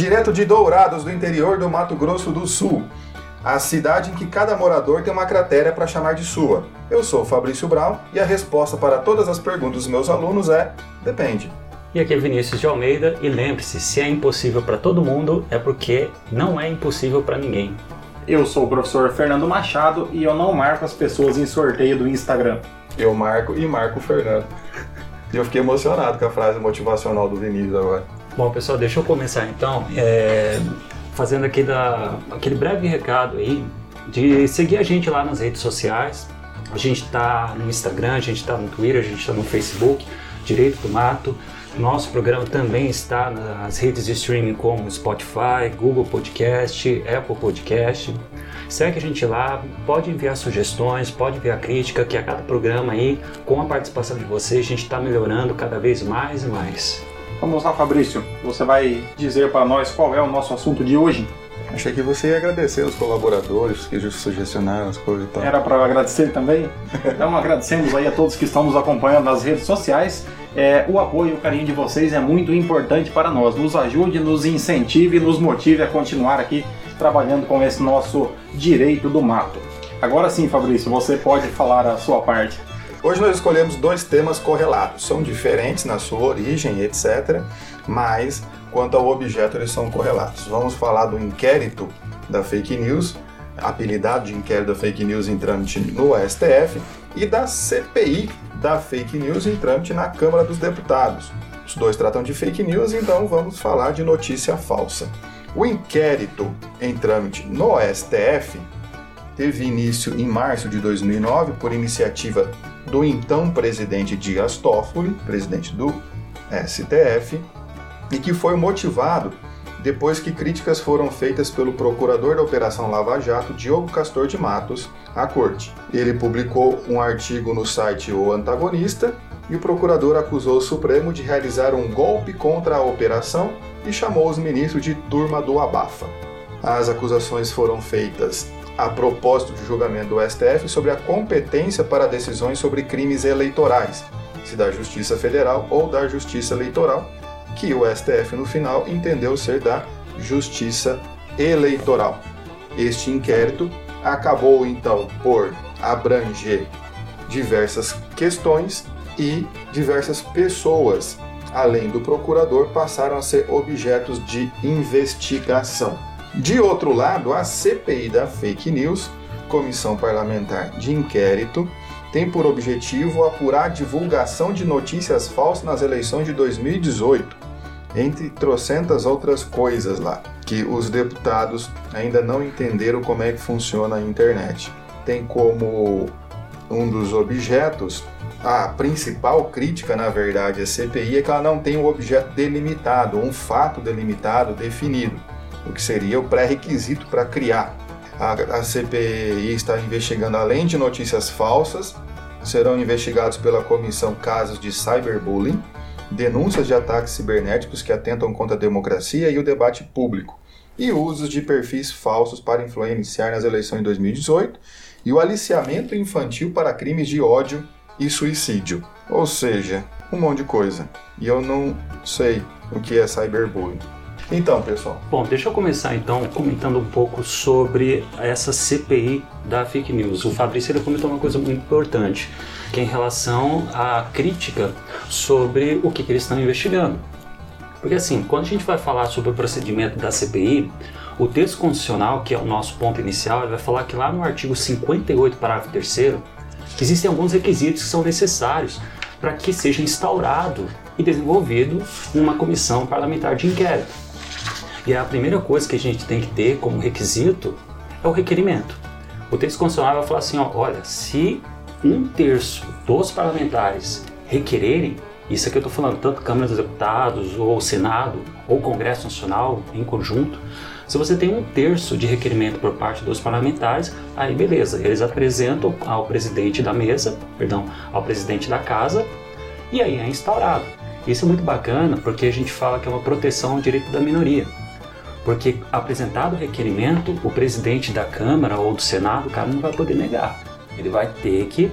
Direto de Dourados, do interior do Mato Grosso do Sul, a cidade em que cada morador tem uma cratera para chamar de sua. Eu sou o Fabrício Brown e a resposta para todas as perguntas dos meus alunos é: depende. E aqui é Vinícius de Almeida, e lembre-se: se é impossível para todo mundo, é porque não é impossível para ninguém. Eu sou o professor Fernando Machado e eu não marco as pessoas em sorteio do Instagram. Eu marco e marco o Fernando. E eu fiquei emocionado com a frase motivacional do Vinícius agora. Bom, pessoal, deixa eu começar então, é, fazendo aqui da, aquele breve recado aí de seguir a gente lá nas redes sociais. A gente está no Instagram, a gente está no Twitter, a gente está no Facebook, Direito do Mato. Nosso programa também está nas redes de streaming como Spotify, Google Podcast, Apple Podcast. Segue a gente lá, pode enviar sugestões, pode enviar crítica, que a cada programa aí, com a participação de vocês, a gente está melhorando cada vez mais e mais. Vamos lá, Fabrício. Você vai dizer para nós qual é o nosso assunto de hoje? Achei que você ia agradecer os colaboradores que sugestionaram as coisas e tal. Era para agradecer também? Então agradecemos aí a todos que estão nos acompanhando nas redes sociais. É, o apoio e o carinho de vocês é muito importante para nós. Nos ajude, nos incentive e nos motive a continuar aqui trabalhando com esse nosso direito do mato. Agora sim, Fabrício, você pode falar a sua parte. Hoje nós escolhemos dois temas correlatos. São diferentes na sua origem, etc. Mas quanto ao objeto, eles são correlatos. Vamos falar do inquérito da fake news, apelidado de inquérito da fake news em trâmite no STF, e da CPI da fake news em trâmite na Câmara dos Deputados. Os dois tratam de fake news, então vamos falar de notícia falsa. O inquérito em trâmite no STF teve início em março de 2009 por iniciativa do então presidente Dias Toffoli, presidente do STF, e que foi motivado depois que críticas foram feitas pelo procurador da Operação Lava Jato, Diogo Castor de Matos, à corte. Ele publicou um artigo no site O Antagonista e o procurador acusou o Supremo de realizar um golpe contra a operação e chamou os ministros de turma do abafa. As acusações foram feitas a propósito de julgamento do STF sobre a competência para decisões sobre crimes eleitorais, se da Justiça Federal ou da Justiça Eleitoral, que o STF no final entendeu ser da Justiça Eleitoral. Este inquérito acabou então por abranger diversas questões e diversas pessoas, além do procurador, passaram a ser objetos de investigação. De outro lado, a CPI da Fake News, Comissão Parlamentar de Inquérito, tem por objetivo apurar a divulgação de notícias falsas nas eleições de 2018, entre trocentas outras coisas lá, que os deputados ainda não entenderam como é que funciona a internet. Tem como um dos objetos a principal crítica, na verdade, à CPI é que ela não tem um objeto delimitado, um fato delimitado, definido o que seria o pré-requisito para criar. A, a CPI está investigando, além de notícias falsas, serão investigados pela comissão casos de cyberbullying, denúncias de ataques cibernéticos que atentam contra a democracia e o debate público, e usos de perfis falsos para influenciar nas eleições de 2018 e o aliciamento infantil para crimes de ódio e suicídio. Ou seja, um monte de coisa. E eu não sei o que é cyberbullying. Então, pessoal. Bom, deixa eu começar então comentando um pouco sobre essa CPI da fake news. O Fabrício ele comentou uma coisa muito importante, que é em relação à crítica sobre o que, que eles estão investigando. Porque assim, quando a gente vai falar sobre o procedimento da CPI, o texto constitucional, que é o nosso ponto inicial, vai falar que lá no artigo 58, parágrafo 3 existem alguns requisitos que são necessários para que seja instaurado e desenvolvido uma comissão parlamentar de inquérito. E a primeira coisa que a gente tem que ter como requisito é o requerimento. O texto constitucional vai falar assim: ó, olha, se um terço dos parlamentares requererem, isso aqui eu estou falando tanto Câmara dos Deputados, ou Senado, ou Congresso Nacional em conjunto, se você tem um terço de requerimento por parte dos parlamentares, aí beleza, eles apresentam ao presidente da mesa, perdão, ao presidente da casa, e aí é instaurado. Isso é muito bacana porque a gente fala que é uma proteção ao direito da minoria. Porque apresentado o requerimento, o presidente da Câmara ou do Senado, o cara não vai poder negar. Ele vai ter que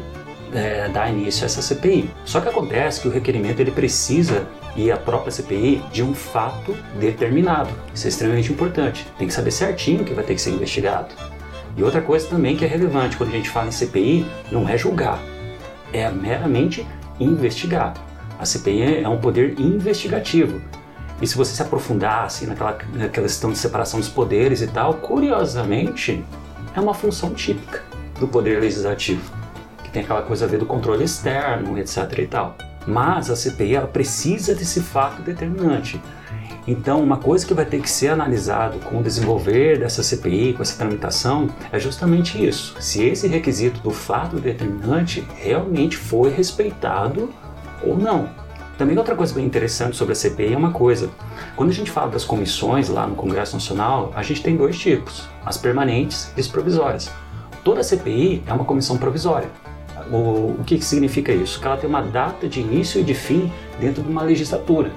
é, dar início a essa CPI. Só que acontece que o requerimento ele precisa e a própria CPI de um fato determinado. Isso é extremamente importante. Tem que saber certinho o que vai ter que ser investigado. E outra coisa também que é relevante quando a gente fala em CPI, não é julgar, é meramente investigar. A CPI é um poder investigativo. E se você se aprofundar assim, naquela, naquela questão de separação dos poderes e tal, curiosamente, é uma função típica do poder legislativo, que tem aquela coisa a ver do controle externo, etc. e tal. Mas a CPI ela precisa desse fato determinante. Então, uma coisa que vai ter que ser analisado com o desenvolver dessa CPI, com essa tramitação, é justamente isso. Se esse requisito do fato determinante realmente foi respeitado ou não. Também outra coisa bem interessante sobre a CPI é uma coisa. Quando a gente fala das comissões lá no Congresso Nacional, a gente tem dois tipos, as permanentes e as provisórias. Toda CPI é uma comissão provisória. O, o que, que significa isso? Que ela tem uma data de início e de fim dentro de uma legislatura.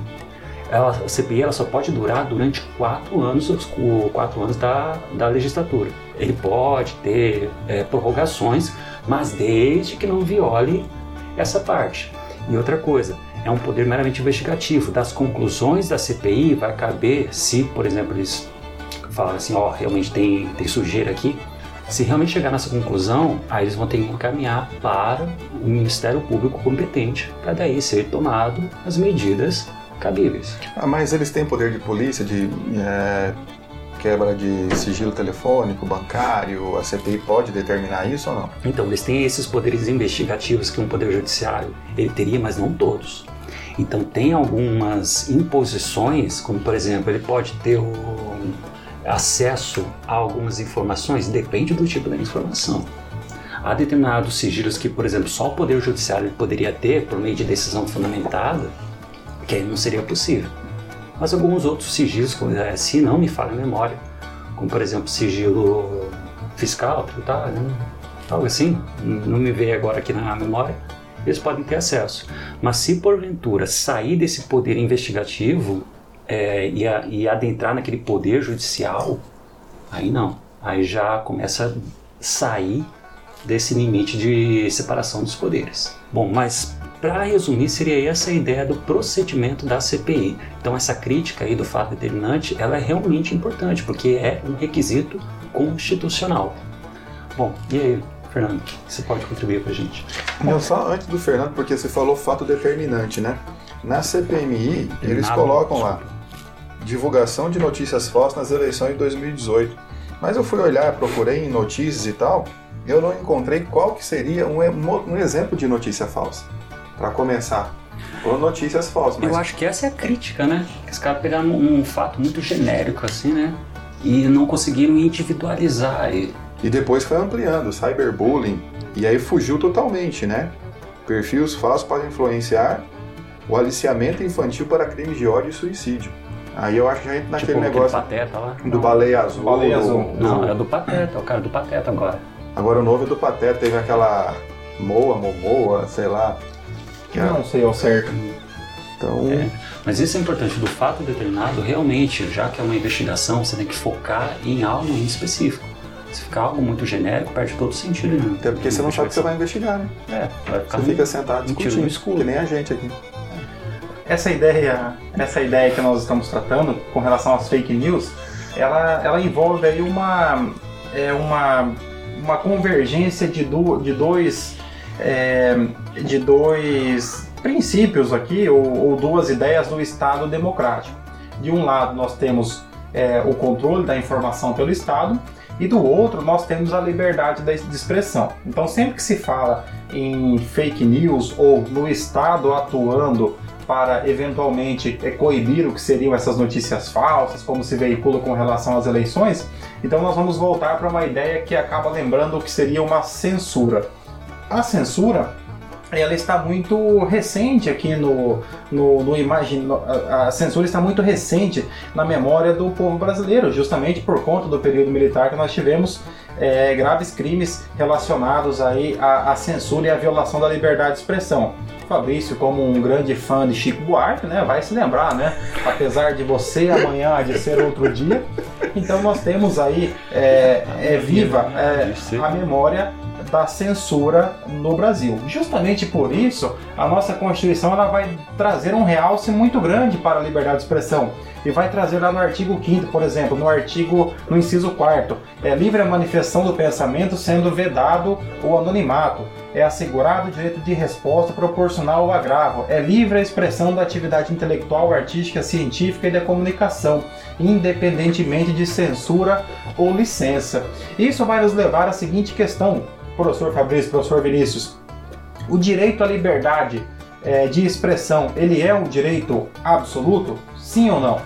Ela, a CPI ela só pode durar durante quatro anos, os quatro anos da, da legislatura. Ele pode ter é, prorrogações, mas desde que não viole essa parte. E outra coisa, é um poder meramente investigativo. Das conclusões da CPI vai caber, se, por exemplo, eles falam assim, ó, oh, realmente tem, tem sujeira aqui, se realmente chegar nessa conclusão, aí eles vão ter que encaminhar para o Ministério Público competente, para daí ser tomado as medidas cabíveis. Ah, mas eles têm poder de polícia, de é, quebra de sigilo telefônico, bancário, a CPI pode determinar isso ou não? Então, eles têm esses poderes investigativos que um poder judiciário ele teria, mas não todos. Então, tem algumas imposições, como por exemplo, ele pode ter acesso a algumas informações depende do tipo da informação. Há determinados sigilos que, por exemplo, só o Poder Judiciário poderia ter por meio de decisão fundamentada, que aí não seria possível. Mas alguns outros sigilos, eh, se não me falha a memória, como por exemplo sigilo fiscal, tributário, né? algo assim, não me veio agora aqui na memória, eles podem ter acesso. Mas se porventura sair desse poder investigativo, é, e, a, e adentrar naquele poder judicial, aí não. Aí já começa a sair desse limite de separação dos poderes. Bom, mas para resumir, seria essa a ideia do procedimento da CPI. Então, essa crítica aí do fato determinante, ela é realmente importante, porque é um requisito constitucional. Bom, e aí, Fernando, você pode contribuir para a gente? Não, só antes do Fernando, porque você falou fato determinante, né? Na CPMI, eles colocam lá divulgação de notícias falsas nas eleições de 2018. Mas eu fui olhar, procurei em notícias e tal, eu não encontrei qual que seria um, um exemplo de notícia falsa. Para começar, ou notícias falsas. Mas... Eu acho que essa é a crítica, né? Que os caras pegaram um, um fato muito genérico assim, né? E não conseguiram individualizar ele. E depois foi ampliando, cyberbullying, e aí fugiu totalmente, né? Perfis falsos podem influenciar o aliciamento infantil para crimes de ódio e suicídio. Aí eu acho que a gente naquele tipo, negócio pateta lá. do Baleia Azul. Baleia Azul. Do, não, é do Pateta, é o cara do Pateta agora. Agora o novo é do Pateta, teve aquela Moa, Momoa, sei lá. Que não sei ao certo. Então... É, mas isso é importante, do fato determinado, realmente, já que é uma investigação, você tem que focar em algo em específico. Se ficar algo muito genérico, perde todo o sentido. Né? Até porque você não sabe o que você vai investigar, né? É, vai ficar Você fica sentado discutindo, no escuro. que nem a gente aqui essa ideia, essa ideia que nós estamos tratando com relação às fake news, ela, ela envolve aí uma, é, uma, uma convergência de, do, de dois é, de dois princípios aqui ou, ou, duas ideias do Estado democrático. De um lado nós temos é, o controle da informação pelo Estado e do outro nós temos a liberdade de expressão. Então sempre que se fala em fake news ou no Estado atuando para eventualmente é, coibir o que seriam essas notícias falsas, como se veicula com relação às eleições, então nós vamos voltar para uma ideia que acaba lembrando o que seria uma censura. A censura ela está muito recente aqui no, no, no a censura está muito recente na memória do povo brasileiro, justamente por conta do período militar que nós tivemos é, graves crimes relacionados aí à, à, censura e à violação da liberdade de expressão. Fabrício, como um grande fã de Chico Buarque, né, vai se lembrar, né? Apesar de você amanhã de ser outro dia, então nós temos aí é, é viva é, a memória da censura no Brasil. Justamente por isso, a nossa Constituição ela vai trazer um realce muito grande para a liberdade de expressão. E vai trazer lá no artigo 5 por exemplo, no artigo, no inciso 4 é livre a manifestação do pensamento sendo vedado o anonimato, é assegurado o direito de resposta proporcional ao agravo, é livre a expressão da atividade intelectual, artística, científica e da comunicação, independentemente de censura ou licença. Isso vai nos levar à seguinte questão, professor Fabrício, professor Vinícius, o direito à liberdade é, de expressão, ele é um direito absoluto? Sim ou não?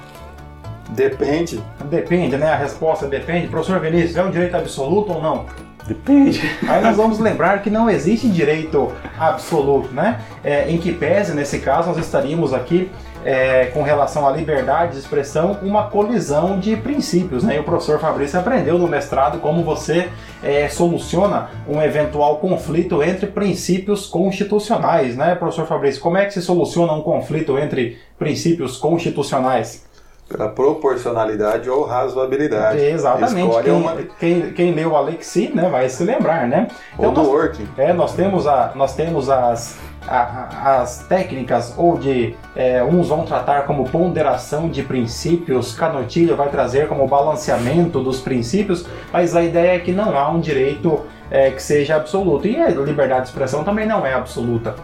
Depende. Depende, né? A resposta depende. Professor Vinícius, é um direito absoluto ou não? Depende. Aí nós vamos lembrar que não existe direito absoluto, né? É, em que pese, nesse caso, nós estaríamos aqui é, com relação à liberdade de expressão, uma colisão de princípios. Né? E o professor Fabrício aprendeu no mestrado como você é, soluciona um eventual conflito entre princípios constitucionais. Né, professor Fabrício? Como é que se soluciona um conflito entre princípios constitucionais? Pela proporcionalidade ou razoabilidade. Exatamente. Quem, uma... quem, quem, leu Alexi né, vai se lembrar, né? Então, ou do nós, working. É, nós temos, a, nós temos as, a, as técnicas ou de é, uns vão tratar como ponderação de princípios, Canotilha vai trazer como balanceamento dos princípios, mas a ideia é que não há um direito é, que seja absoluto. E a liberdade de expressão também não é absoluta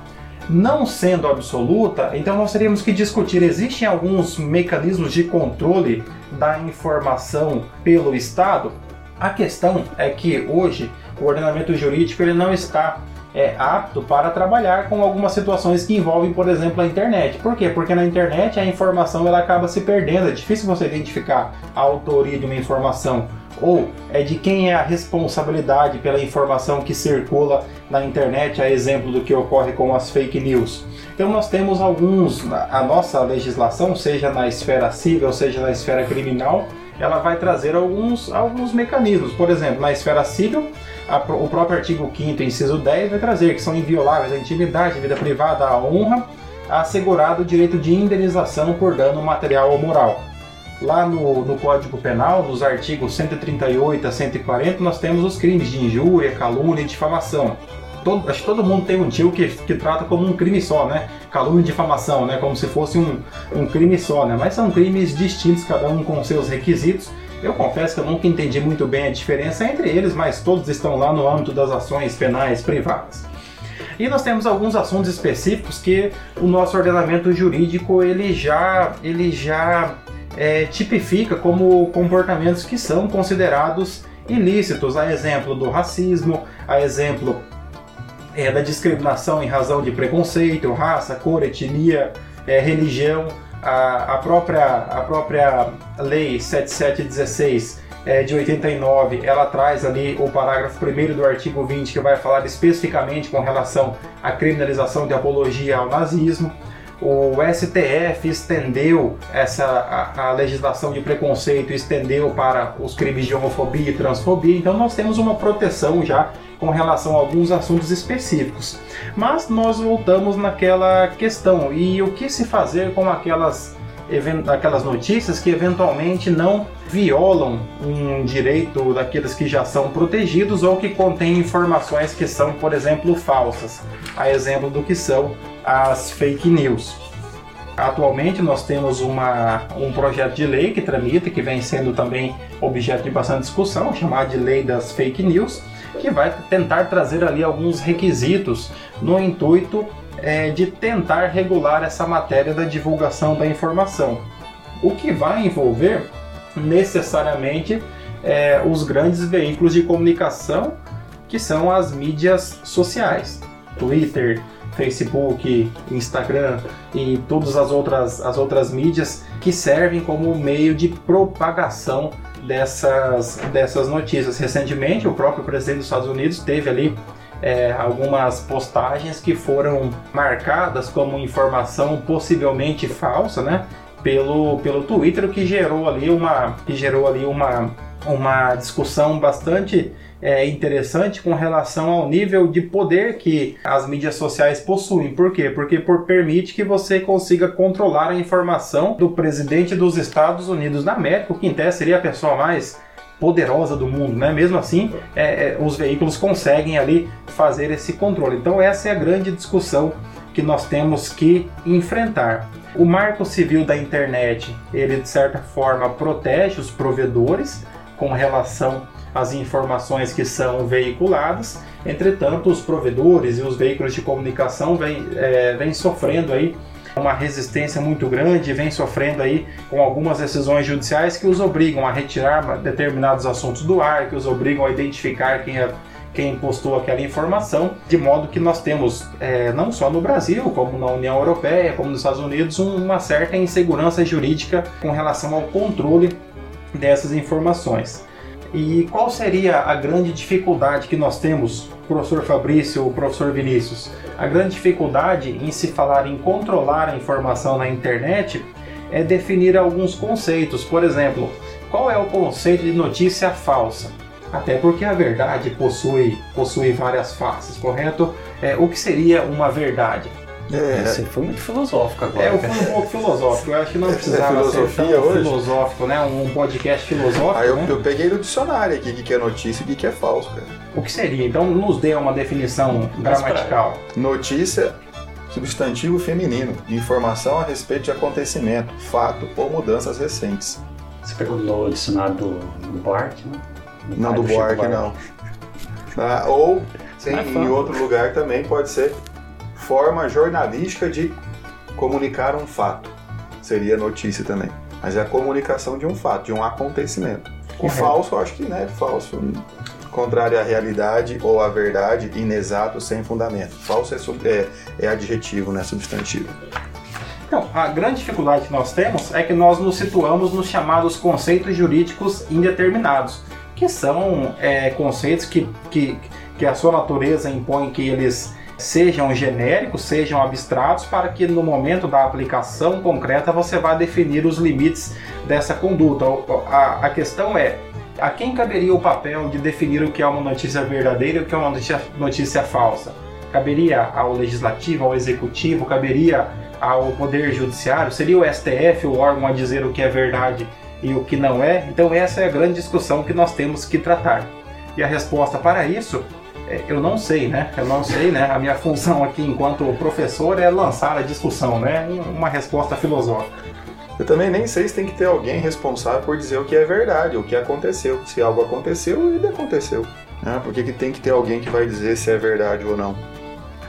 não sendo absoluta, então nós teríamos que discutir: existem alguns mecanismos de controle da informação pelo Estado? A questão é que hoje o ordenamento jurídico ele não está é, apto para trabalhar com algumas situações que envolvem, por exemplo, a internet. Por quê? Porque na internet a informação ela acaba se perdendo. É difícil você identificar a autoria de uma informação ou é de quem é a responsabilidade pela informação que circula na internet, a exemplo do que ocorre com as fake news. Então nós temos alguns, a nossa legislação, seja na esfera civil, seja na esfera criminal, ela vai trazer alguns, alguns mecanismos. Por exemplo, na esfera civil, a, o próprio artigo 5 inciso 10 vai trazer que são invioláveis a intimidade, a vida privada, a honra, assegurado o direito de indenização por dano material ou moral. Lá no, no Código Penal, nos artigos 138 a 140, nós temos os crimes de injúria, calúnia e difamação. Todo, acho que todo mundo tem um tio que, que trata como um crime só, né? Calúnia e difamação, né? Como se fosse um, um crime só, né? Mas são crimes distintos, cada um com seus requisitos. Eu confesso que eu nunca entendi muito bem a diferença entre eles, mas todos estão lá no âmbito das ações penais privadas. E nós temos alguns assuntos específicos que o nosso ordenamento jurídico ele já, ele já é, tipifica como comportamentos que são considerados ilícitos, a exemplo do racismo, a exemplo é, da discriminação em razão de preconceito, raça, cor, etnia, é, religião, a, a, própria, a própria lei 7716 é, de 89, ela traz ali o parágrafo 1 do artigo 20 que vai falar especificamente com relação à criminalização de apologia ao nazismo. O STF estendeu essa a, a, legislação de preconceito estendeu para os crimes de homofobia e transfobia, então nós temos uma proteção já com relação a alguns assuntos específicos. Mas nós voltamos naquela questão e o que se fazer com aquelas aquelas notícias que eventualmente não violam um direito daqueles que já são protegidos ou que contêm informações que são, por exemplo, falsas, a exemplo do que são as fake news. Atualmente nós temos uma, um projeto de lei que tramita, que vem sendo também objeto de bastante discussão, chamado de Lei das Fake News, que vai tentar trazer ali alguns requisitos no intuito é, de tentar regular essa matéria da divulgação da informação. O que vai envolver necessariamente é, os grandes veículos de comunicação que são as mídias sociais. Twitter, Facebook, Instagram e todas as outras, as outras mídias que servem como meio de propagação dessas, dessas notícias. Recentemente, o próprio presidente dos Estados Unidos teve ali é, algumas postagens que foram marcadas como informação possivelmente falsa, né? Pelo, pelo Twitter, que gerou ali uma, que gerou ali uma, uma discussão bastante é, interessante com relação ao nível de poder que as mídias sociais possuem. Por quê? Porque por, permite que você consiga controlar a informação do presidente dos Estados Unidos da América, que em tese seria a pessoa mais poderosa do mundo, né? Mesmo assim, é, é, os veículos conseguem ali fazer esse controle. Então essa é a grande discussão que nós temos que enfrentar. O Marco Civil da Internet, ele de certa forma protege os provedores com relação às informações que são veiculadas. Entretanto, os provedores e os veículos de comunicação vêm, é, sofrendo aí uma resistência muito grande, vem sofrendo aí com algumas decisões judiciais que os obrigam a retirar determinados assuntos do ar, que os obrigam a identificar quem é quem postou aquela informação, de modo que nós temos, é, não só no Brasil, como na União Europeia, como nos Estados Unidos, uma certa insegurança jurídica com relação ao controle dessas informações. E qual seria a grande dificuldade que nós temos, professor Fabrício ou professor Vinícius? A grande dificuldade em se falar em controlar a informação na internet é definir alguns conceitos. Por exemplo, qual é o conceito de notícia falsa? Até porque a verdade possui, possui várias faces, correto? É, o que seria uma verdade? É, Você foi muito filosófico agora. É, eu fui um pouco filosófico. Eu acho que não precisava é ser tão hoje? filosófico, né? Um podcast filosófico. Aí eu, né? eu peguei no dicionário aqui o que é notícia e o que é falso, cara. O que seria? Então nos dê uma definição gramatical. Notícia, substantivo feminino, informação a respeito de acontecimento, fato ou mudanças recentes. Você pegou no dicionário do, do Buarque, né? Não, do Buarque, não. Ah, ou, sim, em outro lugar também pode ser forma jornalística de comunicar um fato. Seria notícia também. Mas é a comunicação de um fato, de um acontecimento. O falso, eu acho que, né, falso, contrário à realidade ou à verdade, inexato, sem fundamento. Falso é, é, é adjetivo, né, substantivo. Então, a grande dificuldade que nós temos é que nós nos situamos nos chamados conceitos jurídicos indeterminados que são é, conceitos que, que, que a sua natureza impõe que eles sejam genéricos, sejam abstratos, para que no momento da aplicação concreta você vá definir os limites dessa conduta. A, questão é, a quem caberia o papel de definir o que é uma notícia verdadeira e o que é uma notícia, notícia falsa? Caberia ao legislativo, ao executivo, caberia ao poder judiciário? Seria o STF o órgão a dizer o que é verdade e o que não é. Então essa é a grande discussão que nós temos que tratar. E a resposta para isso, eu não sei, né? Eu não sei, né? A minha função aqui enquanto professor é lançar a discussão, né? Uma resposta filosófica. Eu também nem sei se tem que ter alguém responsável por dizer o que é verdade, o que aconteceu. Se algo aconteceu, ele aconteceu. Né? Por que, tem que ter alguém que vai dizer se é verdade ou não?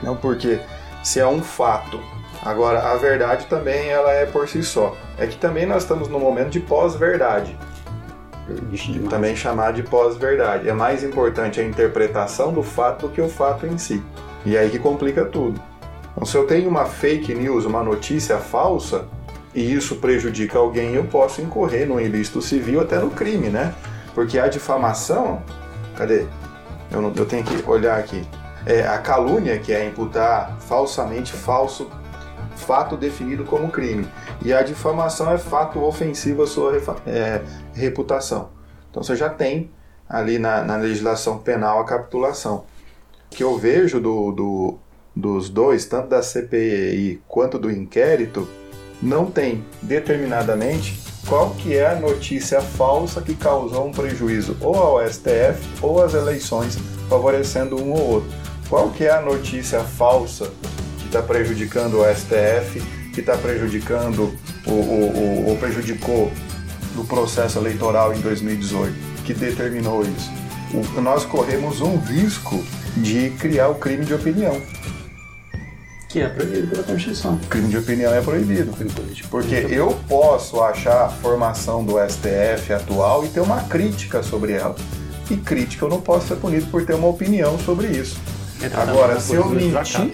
Não porque se é um fato Agora, a verdade também ela é por si só. É que também nós estamos no momento de pós-verdade. Também chamar de pós-verdade. É mais importante a interpretação do fato do que o fato em si. E é aí que complica tudo. Então, se eu tenho uma fake news, uma notícia falsa, e isso prejudica alguém, eu posso incorrer no ilícito civil até no crime, né? Porque a difamação. Cadê? Eu, não, eu tenho que olhar aqui. É, a calúnia, que é imputar falsamente falso fato definido como crime. E a difamação é fato ofensivo à sua é, reputação. Então você já tem ali na, na, legislação penal a capitulação. O que eu vejo do, do, dos dois, tanto da CPI quanto do inquérito, não tem determinadamente qual que é a notícia falsa que causou um prejuízo ou ao STF ou às eleições, favorecendo um ou outro. Qual que é a notícia falsa está prejudicando o STF, que está prejudicando ou prejudicou no processo eleitoral em 2018, que determinou isso. O, nós corremos um risco de criar o crime de opinião. Que é proibido pela Constituição. O crime de opinião é proibido. Porque eu posso achar a formação do STF atual e ter uma crítica sobre ela. E crítica eu não posso ser punido por ter uma opinião sobre isso. Agora, se eu mentir,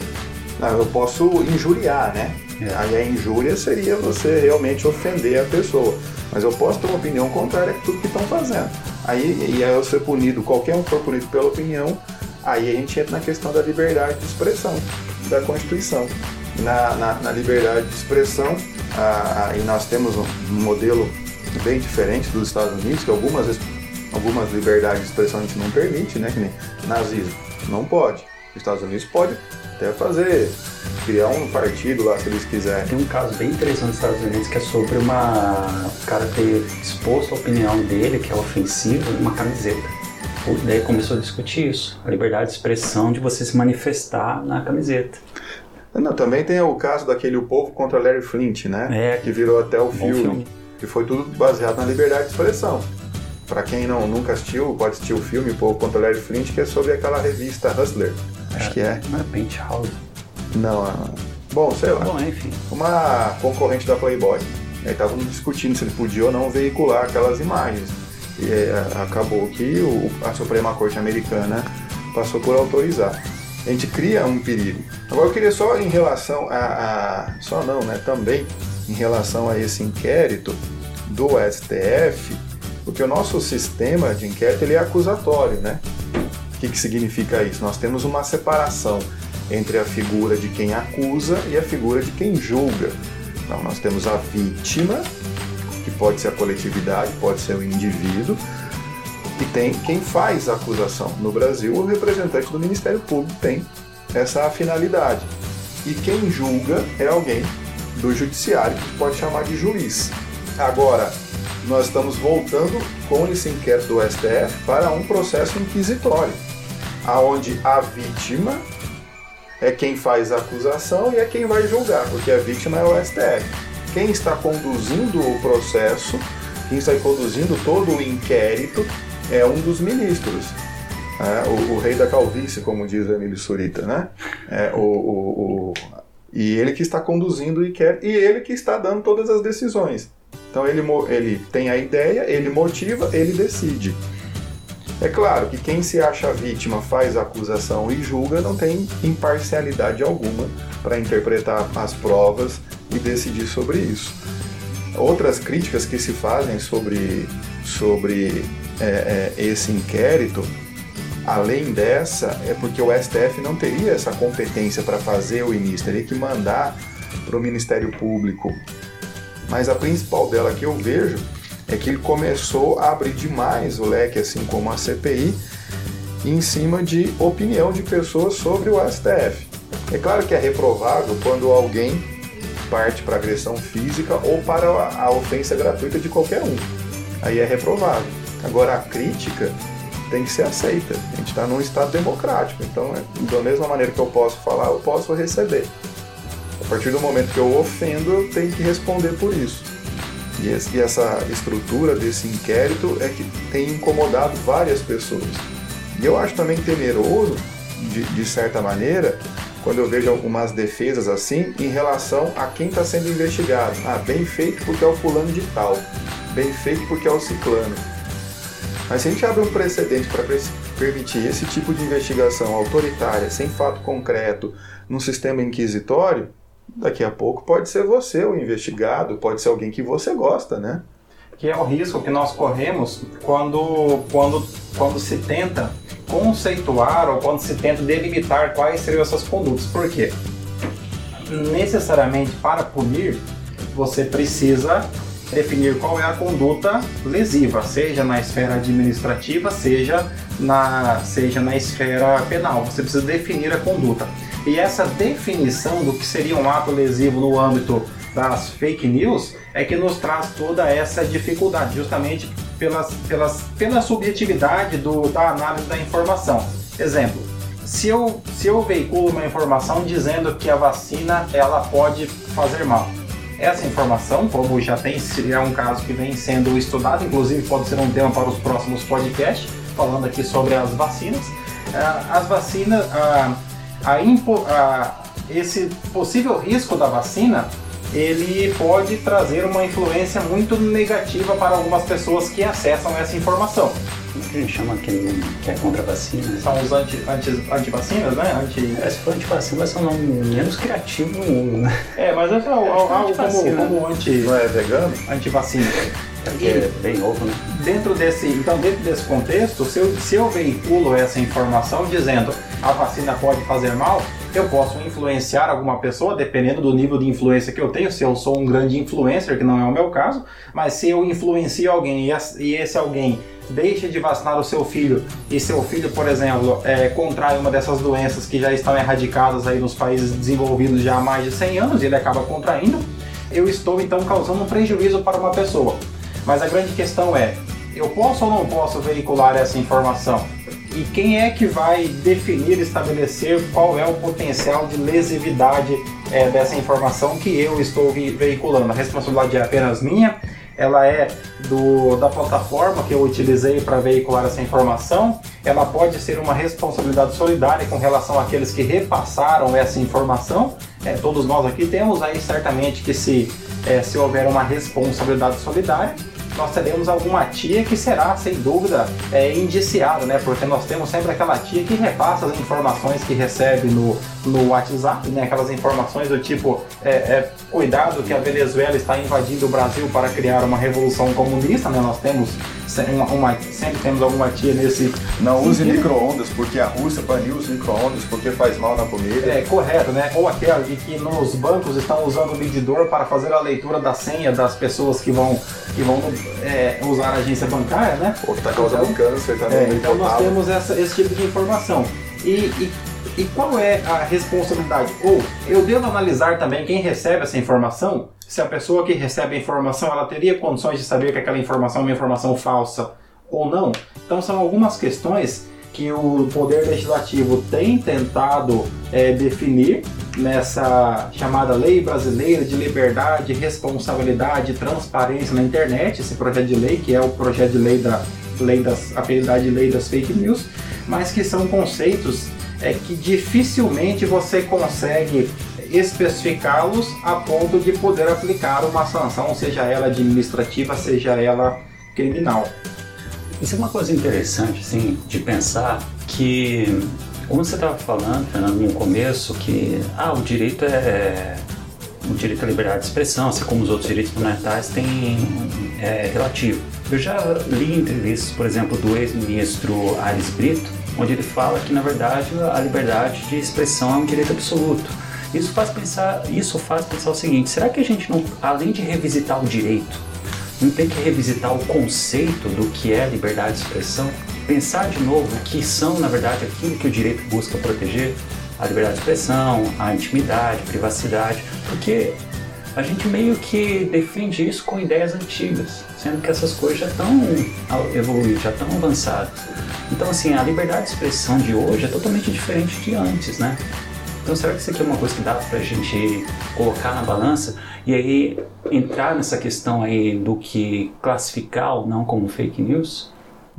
eu posso injuriar, né? É. Aí a injúria seria você realmente ofender a pessoa. Mas eu posso ter uma opinião contrária a tudo que estão fazendo. Aí, e aí eu ser punido, qualquer um for punido pela opinião, aí a gente entra na questão da liberdade de expressão da Constituição. Na, na, na liberdade de expressão, a, a, e nós temos um, modelo bem diferente dos Estados Unidos, que algumas, algumas liberdades de expressão a gente não permite, né? Que nem nazismo. Não pode. Os Estados Unidos pode até fazer criar um partido lá se eles quiserem. Tem um caso bem interessante nos Estados Unidos que é sobre uma o cara ter exposto a opinião dele, que é ofensiva, numa camiseta. Daí começou a discutir isso, a liberdade de expressão de você se manifestar na camiseta. Não, também tem o caso daquele O Povo contra Larry Flint, né? É. Que virou até o filme, filme. Que foi tudo baseado na liberdade de expressão. Pra quem não, nunca assistiu, pode assistir o filme O Povo contra Larry Flint, que é sobre aquela revista Hustler. Acho que é. Não é Penthouse. Não, é- bom, sei lá. Bom, enfim. Uma concorrente da Playboy. Aí estavam discutindo se ele podia ou não veicular aquelas imagens. E é, acabou que o- a Suprema Corte Americana passou por autorizar. A gente cria um perigo. Agora eu queria só em relação a, a- só não, né? Também em relação a esse inquérito do STF, porque o nosso sistema de inquérito ele é acusatório, né? O que, que significa isso? Nós temos uma separação entre a figura de quem acusa e a figura de quem julga. Então, nós temos a vítima, que pode ser a coletividade, pode ser o indivíduo, e tem quem faz a acusação. No Brasil, o representante do Ministério Público tem essa finalidade. E quem julga é alguém do judiciário, que pode chamar de juiz. Agora, nós estamos voltando com esse inquérito do STF para um processo inquisitório, aonde a vítima é quem faz a acusação e é quem vai julgar, porque a vítima é o STF. Quem está conduzindo o processo, quem está conduzindo todo o inquérito é um dos ministros. É, o, o rei da calvície, como diz Emílio Surita, né? É, o, o- o- e ele que está conduzindo o inquérito e ele que está dando todas as decisões. Então ele, ele tem a ideia, ele motiva, ele decide. É claro que quem se acha vítima faz a acusação e julga não tem imparcialidade alguma para interpretar as provas e decidir sobre isso. Outras críticas que se fazem sobre, sobre é, é, esse inquérito, além dessa, é porque o STF não teria essa competência para fazer o início, teria que mandar para o Ministério Público. Mas a principal dela que eu vejo é que ele começou a abrir demais o leque, assim como a CPI, em cima de opinião de pessoas sobre o STF. É claro que é reprovável quando alguém parte para agressão física ou para a ofensa gratuita de qualquer um. Aí é reprovável. Agora a crítica tem que ser aceita. A gente está num estado democrático, então é, da mesma maneira que eu posso falar, eu posso receber. A partir do momento que eu ofendo, eu tenho que responder por isso. E essa estrutura desse inquérito é que tem incomodado várias pessoas. E eu acho também temeroso, de, de certa maneira, quando eu vejo algumas defesas assim, em relação a quem está sendo investigado. Ah, bem feito porque é o fulano de tal. Bem feito porque é o ciclano. Mas se a gente abre um precedente para permitir esse tipo de investigação autoritária, sem fato concreto, num sistema inquisitório, daqui a pouco pode ser você o investigado, pode ser alguém que você gosta, né? que é o risco que nós corremos quando, quando, quando se tenta conceituar ou quando se tenta delimitar quais seriam essas condutas. Por quê? Necessariamente para punir, você precisa definir qual é a conduta lesiva, seja na esfera administrativa, seja na, seja na esfera penal. Você precisa definir a conduta. E essa definição do que seria um ato lesivo no âmbito das fake news é que nos traz toda essa dificuldade, justamente pelas, pelas, pela subjetividade do, da análise da informação. Exemplo, se eu, se eu veiculo uma informação dizendo que a vacina ela pode fazer mal, essa informação, como já tem, seria um caso que vem sendo estudado, inclusive pode ser um tema para os próximos podcasts, falando aqui sobre as vacinas. Ah, As vacinas, ah, a impo- a- esse possível risco da vacina, ele pode trazer uma influência muito negativa para algumas pessoas que acessam essa informação. Como que a gente chama quem que é contra a vacina? São os anti, anti, antivacinas, né? Anti... É, se for antivacina, vai ser o nome menos criativo do mundo, né? É, mas é algo, algo como, como anti, Não é vegano? antivacina. É porque é bem novo, né? Dentro desse, então dentro desse contexto, se eu, se eu veiculo essa informação dizendo a vacina pode fazer mal, eu posso influenciar alguma pessoa, dependendo do nível de influência que eu tenho, se eu sou um grande influencer, que não é o meu caso, mas se eu influencio alguém e esse alguém deixa de vacinar o seu filho e seu filho, por exemplo, é, contrai uma dessas doenças que já estão erradicadas aí nos países desenvolvidos já há mais de 100 anos e ele acaba contraindo, eu estou então causando um prejuízo para uma pessoa. Mas a grande questão é, eu posso ou não posso veicular essa informação? E quem é que vai definir, estabelecer qual é o potencial de lesividade é, dessa informação que eu estou veiculando? A responsabilidade é apenas minha? ela é do, da plataforma que eu utilizei para veicular essa informação. Ela pode ser uma responsabilidade solidária com relação àqueles que repassaram essa informação. É, todos nós aqui temos aí certamente que se, é, se houver uma responsabilidade solidária, nós teremos alguma tia que será, sem dúvida, é, indiciada, né? Porque nós temos sempre aquela tia que repassa as informações que recebe no, no WhatsApp, né? Aquelas informações do tipo, é, é, cuidado que a Venezuela está invadindo o Brasil para criar uma revolução comunista, né? Nós temos uma, uma, sempre temos alguma tia nesse. Não use micro-ondas, porque a Rússia baniu os micro-ondas porque faz mal na comida. É, correto, né? Ou aquela de que nos bancos estão usando o medidor para fazer a leitura da senha das pessoas que vão, que vão é, usar a agência bancária, né? Ou que está causando então, câncer também. É, então nós temos essa, esse tipo de informação. E, e, e qual é a responsabilidade? Ou eu devo analisar também quem recebe essa informação? Se a pessoa que recebe a informação ela teria condições de saber que aquela informação é uma informação falsa ou não? Então são algumas questões que o Poder Legislativo tem tentado é, definir nessa chamada Lei Brasileira de Liberdade, Responsabilidade e Transparência na Internet, esse projeto de lei, que é o projeto de lei da lei das, apelidado de lei das fake news, mas que são conceitos é, que dificilmente você consegue especificá-los a ponto de poder aplicar uma sanção, seja ela administrativa, seja ela criminal. Isso é uma coisa interessante, assim, de pensar que, como você estava falando, Fernando, no começo, que ah, o direito é o direito à liberdade de expressão, assim como os outros direitos fundamentais, tem é, relativo. Eu já li entrevistas, por exemplo, do ex-ministro Ares Brito, onde ele fala que, na verdade, a liberdade de expressão é um direito absoluto. Isso faz pensar, isso faz pensar o seguinte: será que a gente não, além de revisitar o direito, não tem que revisitar o conceito do que é liberdade de expressão, pensar de novo o que são, na verdade, aquilo que o direito busca proteger, a liberdade de expressão, a intimidade, a privacidade, porque a gente meio que defende isso com ideias antigas, sendo que essas coisas já estão evoluídas, já estão avançadas. Então, assim, a liberdade de expressão de hoje é totalmente diferente de antes, né? Então, será que isso aqui é uma coisa que dá para a gente colocar na balança e aí entrar nessa questão aí do que classificar ou não como fake news?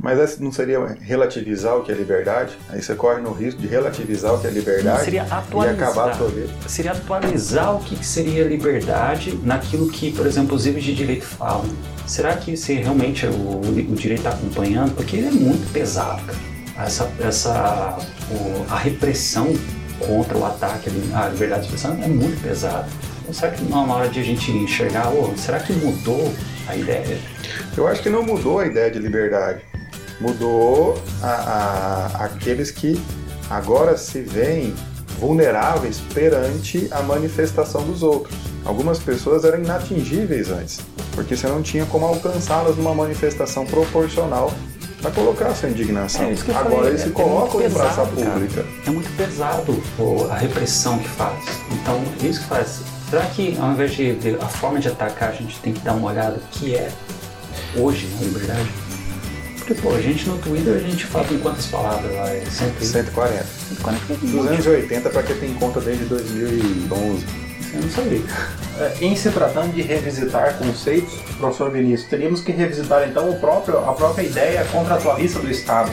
Mas não seria relativizar o que é liberdade? Aí você corre no risco de relativizar o que é liberdade seria atualizar, e acabar a sua vida. Seria atualizar o que seria liberdade naquilo que, por exemplo, os livros de direito falam. Será que se realmente o, o direito está acompanhando? Porque ele é muito pesado, cara. Essa, essa, o, a repressão contra o ataque à liberdade de expressão é muito pesado. Então, será que não é uma hora de a gente enxergar, oh, será que mudou a ideia? Eu acho que não mudou a ideia de liberdade. Mudou a, a, aqueles que agora se veem vulneráveis perante a manifestação dos outros. Algumas pessoas eram inatingíveis antes, porque você não tinha como alcançá-las numa manifestação proporcional para colocar a sua indignação. É Agora falei, eles se é, colocam é em praça pública. Cara. É muito pesado a repressão que faz. Então, isso que faz. Será que ao invés de a forma de atacar, a gente tem que dar uma olhada o que é hoje na liberdade? Porque, pô, a gente no Twitter a gente fala em quantas palavras lá? É 140. 140. 280 para quem tem conta desde 2011. Eu não sabia. É, em se tratando de revisitar conceitos, professor Vinícius, teríamos que revisitar então o próprio, a própria ideia contratualista do Estado.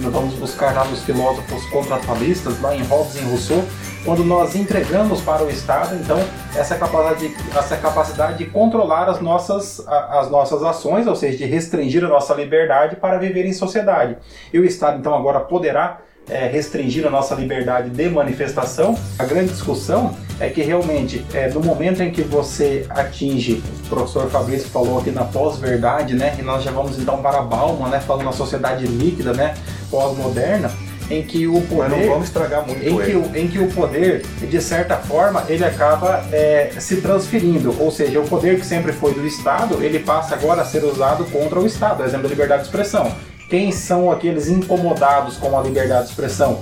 Vamos buscar lá nos filósofos contratualistas, lá em Hobbes e Rousseau, quando nós entregamos para o Estado, então, essa capacidade, essa capacidade de controlar as nossas, as nossas ações, ou seja, de restringir a nossa liberdade para viver em sociedade. E o Estado, então, agora poderá é, restringir a nossa liberdade de manifestação. A grande discussão é que realmente, é, no momento em que você atinge, o professor Fabrício falou aqui na pós-verdade, né, e nós já vamos então para a Bauman, né, falando na sociedade líquida, né, pós-moderna, em que o poder. Mas não vamos estragar muito em que, o, em que o poder, de certa forma, ele acaba é, se transferindo. Ou seja, o poder que sempre foi do Estado, ele passa agora a ser usado contra o Estado. Exemplo da liberdade de expressão. Quem são aqueles incomodados com a liberdade de expressão?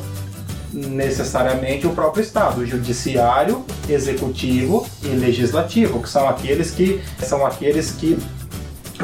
Necessariamente o próprio Estado, o judiciário, executivo e legislativo, que são aqueles que são aqueles que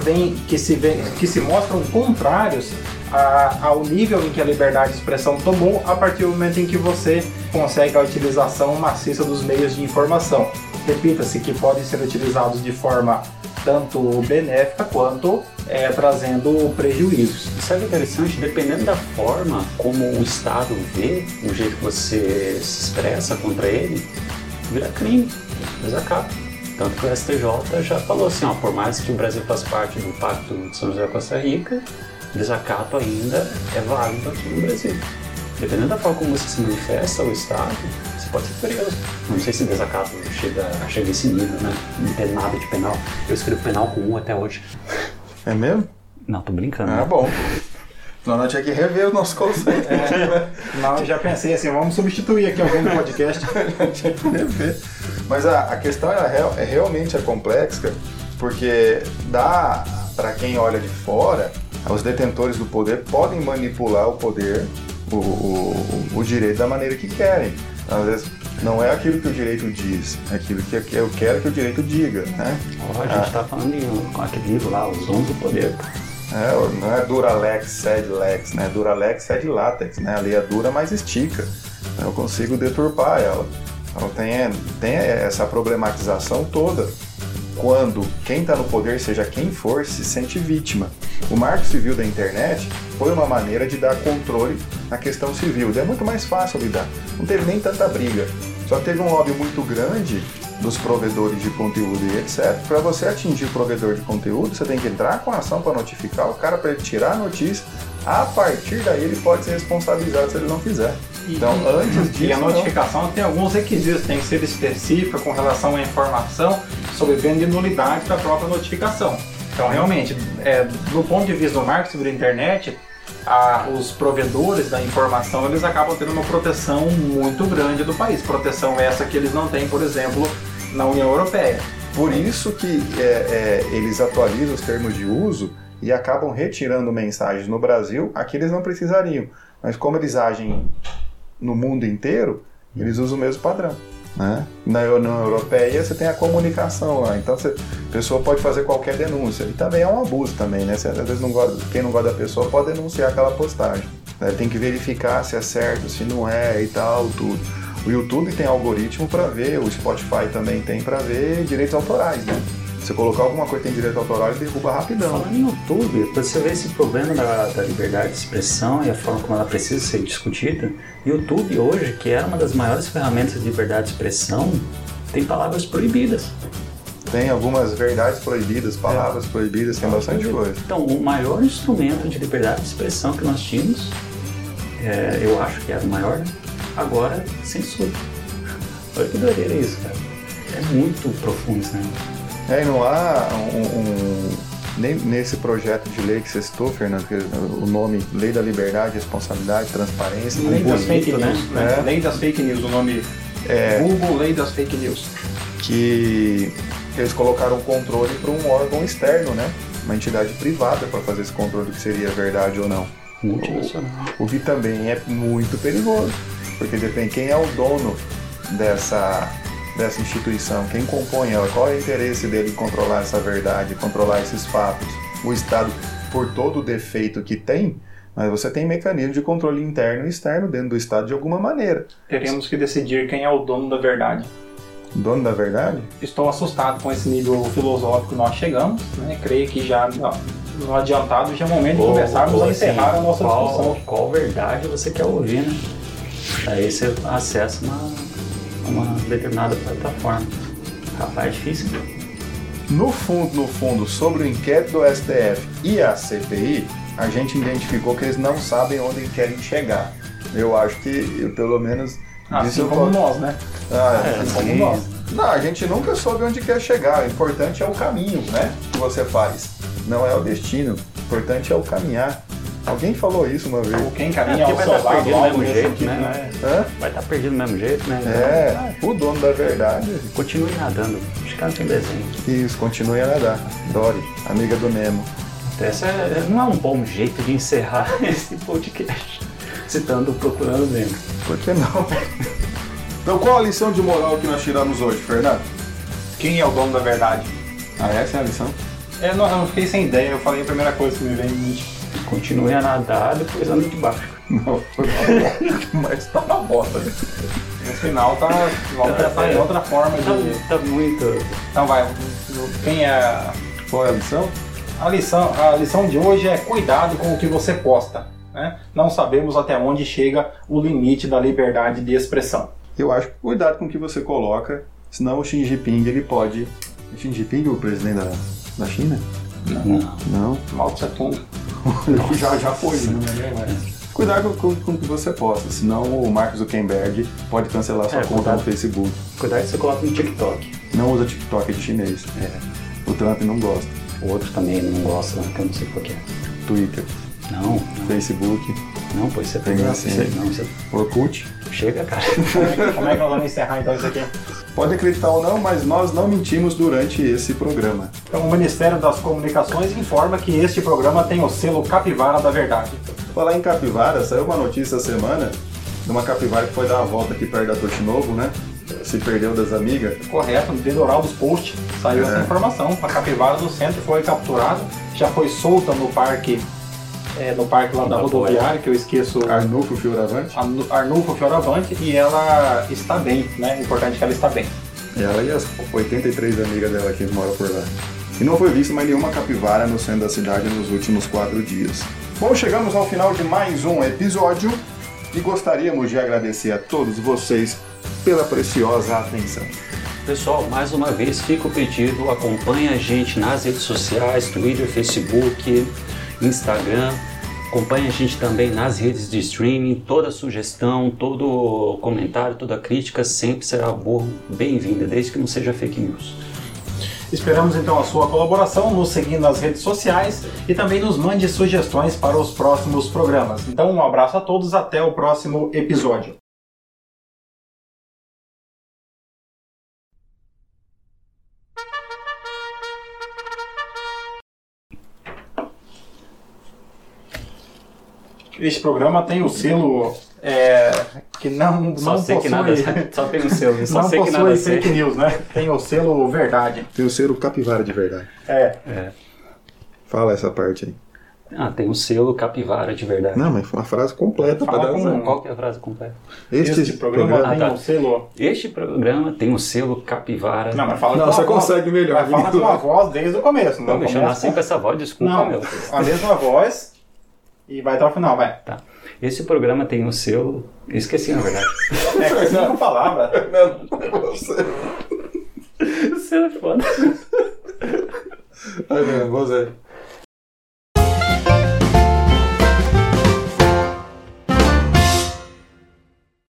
vem, que, se vem, que se mostram contrários a, ao nível em que a liberdade de expressão tomou a partir do momento em que você consegue a utilização maciça dos meios de informação. Repita-se que podem ser utilizados de forma tanto benéfica quanto é, trazendo prejuízos. Sabe o interessante? Dependendo da forma como o Estado vê o jeito que você se expressa contra ele, vira crime, desacata. Tanto que o STJ já falou assim, ó, por mais que o Brasil faça parte do Pacto de São José Costa Rica, desacato ainda é válido aqui no Brasil. Dependendo da forma como você se manifesta ao Estado, pode ser preso. Não sei se desacato chega, chega esse nível, né? Não tem nada de penal. Eu escrevo penal com um até hoje. É mesmo? Não, tô brincando. Ah, né? bom. Senão nós tinha que rever o nosso conceito. É, não, eu já pensei assim, vamos substituir aqui alguém no podcast. tinha que rever. Mas a, a questão é, real- é realmente é complexa, porque dá para quem olha de fora, os detentores do poder podem manipular o poder, o, o, o direito da maneira que querem. Às vezes não é aquilo que o direito diz, é aquilo que eu quero que o direito diga, né? Ó, a gente tá falando em com aquele livro lá, Os Dons do Poder. É, não é Duralex, sed lex, né? Duralex, sed latex, né? A lei é dura, mas estica. Eu consigo deturpar ela. Então tem, tem essa problematização toda. Quando quem está no poder, seja quem for, se sente vítima. O marco civil da internet foi uma maneira de dar controle na questão civil. E é muito mais fácil lidar. Não teve nem tanta briga. Só teve um lobby muito grande dos provedores de conteúdo e etc. Para você atingir o provedor de conteúdo, você tem que entrar com a ação para notificar o cara para ele tirar a notícia. A partir daí ele pode ser responsabilizado se ele não fizer. Então, antes disso, E a não. notificação tem alguns requisitos, tem que ser específica com relação à informação sobre bem de nulidade da própria notificação. Então, realmente, é, do ponto de vista do marketing da internet, a- os provedores da informação eles acabam tendo uma proteção muito grande do país. Proteção essa que eles não têm, por exemplo, na União Europeia. Por isso que é, é, eles atualizam os termos de uso e acabam retirando mensagens no Brasil a que eles não precisariam. Mas como eles agem no mundo inteiro, eles usam o mesmo padrão. Né? Na União Europeia você tem a comunicação lá, então você, a pessoa pode fazer qualquer denúncia. E também é um abuso também, né? Você, às vezes não gosta, quem não gosta da pessoa pode denunciar aquela postagem. né? Tem que verificar se é certo, se não é e tal, tudo. O YouTube tem algoritmo para ver, o Spotify também tem para ver direitos autorais, né? Se colocar alguma coisa que tem direito autoral, ele derruba rapidão. Falando em YouTube, você ver esse problema da, da liberdade de expressão e a forma como ela precisa ser discutida, YouTube hoje, que é uma das maiores ferramentas de liberdade de expressão, tem palavras proibidas. Tem algumas verdades proibidas, palavras proibidas, tem bastante coisa. Então, o maior instrumento de liberdade de expressão que nós tínhamos, é, eu acho que era o maior, né? agora censura. Olha que doideira isso, cara. É muito profundo isso, né? É, e não há um, um- nem nesse projeto de lei que você citou, Fernando, que o nome Lei da Liberdade, Responsabilidade, Transparência, Lei das fake né? news, né? É. Lei das fake news, o nome É. Google Lei das fake news. que eles colocaram o controle para um órgão externo, né? Uma entidade privada para fazer esse controle que seria verdade ou não. Multinacional. O que também é muito perigoso, porque depende quem é o dono dessa, dessa instituição, quem compõe ela, qual é o interesse dele em controlar essa verdade, controlar esses fatos. O Estado, por todo o defeito que tem, mas você tem mecanismo de controle interno e externo dentro do Estado de alguma maneira. Teremos que decidir quem é o dono da verdade. Dono da verdade? Estou assustado com esse nível filosófico que nós chegamos, né? Creio que já no- no adiantado já é o momento de Ou- começarmos a assim, encerrar a nossa qual, discussão. Qual verdade você quer ouvir, né? Aí você acessa uma, uma determinada plataforma. Rapaz, é difícil. No fundo, no fundo, sobre o inquérito do STF e a CPI, a gente identificou que eles não sabem onde querem chegar. Eu acho que, eu, pelo menos, Assim eu como nós, né? Ah, É, assim como nós. Não, a gente nunca soube onde quer chegar. O importante é o caminho, né? Que você faz. Não é o destino. O importante é o caminhar. Alguém falou isso uma vez. Ou quem caminha É, ao vai estar lado, perdido do algo mesmo jeito, né? Hã? Vai estar perdido do mesmo jeito, né? É, o dono da verdade. Continue nadando. Os caras têm desenho. Isso, continue a nadar. Dory, amiga do Nemo. Essa é- não é um bom jeito de encerrar esse podcast. Citando Procurando Nemo. Por que não? Então qual a lição de moral que nós tiramos hoje, Fernando? Quem é o dono da verdade? Ah, essa é a lição? É, não, eu fiquei sem ideia, eu falei a primeira coisa que me veio em mente. Continue a nadar, depois anda de barco. Não, foi uma Mas tá uma bosta. né? No final tá, volta tá em outra forma Tá, de. tá muito. Então vai, quem é. Qual é a lição? A lição, a lição de hoje é cuidado com o que você posta. Né? Não sabemos até onde chega o limite da liberdade de expressão. Eu acho que cuidado com o que você coloca, senão o Xi Jinping ele pode. O Xi Jinping, o presidente da, da China? Não. Não. Mao Tse Tung. já, já foi, né? Cuidado com, com o que você posta, senão o Mark Zuckerberg pode cancelar sua É, conta cuidado. no Facebook. Cuidado que você coloca no TikTok. Não usa TikTok é de chinês. O Trump não gosta. O outro também não gosta, que eu não sei qual que é. Twitter, Não, não, Facebook, não, pois você Tem pega assim. você, não, você Orkut. chega, cara. Como é, que, como é que nós vamos encerrar então isso aqui? Pode acreditar ou não, mas nós não mentimos durante esse programa. Então, o Ministério das Comunicações informa que este programa tem o selo Capivara da Verdade. Falar em capivara, saiu uma notícia essa semana de uma capivara que foi dar uma volta aqui perto da Toshinobu, né? Se perdeu das amigas. Correto, no dedoral dos posts saiu É. essa informação. A capivara do centro foi capturada, já foi solta no parque, é, no parque lá da Da rodoviária, que eu esqueço, Arnulfo Fioravante. Arnu- Arnulfo Fioravante, e ela está bem, né? Importante que ela está bem. Ela e as 83 amigas dela que moram por lá. E não foi vista mais nenhuma capivara no centro da cidade nos últimos quatro dias. Bom, chegamos ao final de mais um episódio e gostaríamos de agradecer a todos vocês pela preciosa atenção. Pessoal, mais uma vez fica o pedido, acompanhe a gente nas redes sociais, Twitter, Facebook, Instagram. Acompanhe a gente também nas redes de streaming. Toda sugestão, todo comentário, toda crítica sempre será bem-vinda, desde que não seja fake news. Esperamos então a sua colaboração, nos seguindo nas redes sociais e também nos mande sugestões para os próximos programas. Então, um abraço a todos, até o próximo episódio. Este programa tem o selo é, que não, Só não sei possui, que nada, só tem um selo, só não sei que possui nada fake sei. news, né? Tem o selo verdade. Tem o ser o capivara de verdade. É. É. Fala essa parte aí. Ah, tem um selo capivara de verdade. Não, mas foi uma frase completa para Fala dar com- um... Qual que é a frase completa? Este, Este programa, programa... tem Ah, tá. o selo. Este programa tem o selo capivara. Não, mas fala Não, com a você voz- consegue melhor, Mas fala com a voz desde o começo. Não, Não, me chamar com- com essa voz, desculpa, Não, meu. a mesma voz e vai até o final, vai. Tá. Esse programa tem o seu. Esqueci, na verdade. é, com essa não... palavra. Não, não é você. Você é foda. Ai, meu, você.